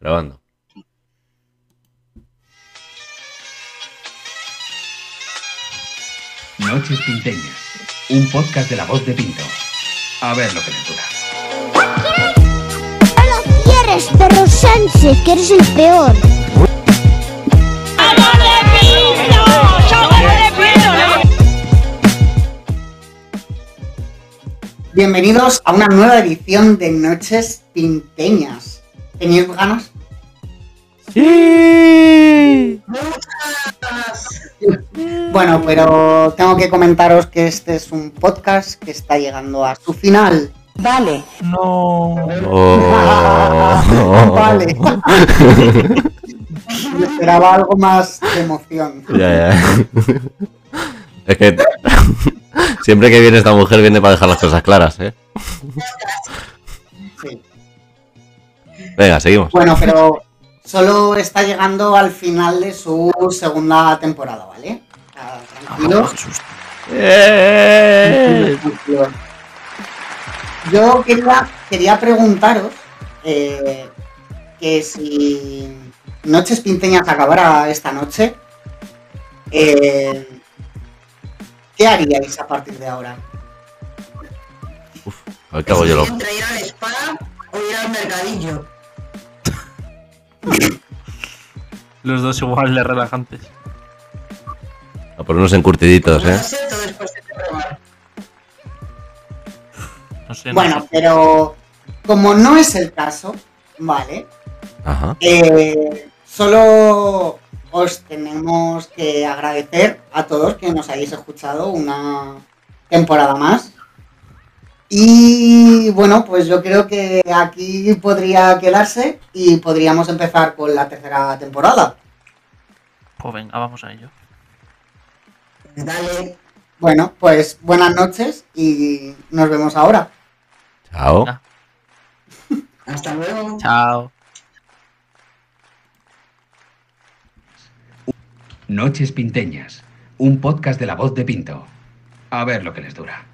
Grabando. Noches Pinteñas, un podcast de la voz de Pinto. A ver lo que les dura. ¡No lo quieres, perro Sánchez, que eres el peor! Bienvenidos a una nueva edición de Noches Pinteñas. ¿Tenéis ganas? ¡Sí! Bueno, pero tengo que comentaros que este es un podcast que está llegando a su final. Vale. Oh. Vale. Me esperaba algo más de emoción. Ya, ya. Es que siempre que viene esta mujer viene para dejar las cosas claras, ¿eh? Venga, seguimos. Bueno, pero solo está llegando al final de su segunda temporada, ¿vale? O sea, Tranquilos. ¡Eh! Yo quería, quería preguntaros eh, que si Noches Pinteñas acabara esta noche, eh, ¿qué haríais a partir de ahora? A ver qué hago yo loco. Entre ir al spa o ir al mercadillo. Los dos igual de relajantes. A por unos encurtiditos, No ¿eh? No sé. no Bueno, sé. pero como no es el caso, ¿vale? Ajá. Eh, solo os tenemos que agradecer a todos que nos hayáis escuchado una temporada más. Y bueno, pues yo creo que aquí podría quedarse y podríamos empezar con la tercera temporada. Pues venga, vamos a ello. Dale. Bueno, pues buenas noches y nos vemos ahora. Chao. Ah. Hasta luego. Chao. Noches Pinteñas, un podcast de la voz de Pinto. A ver lo que les dura.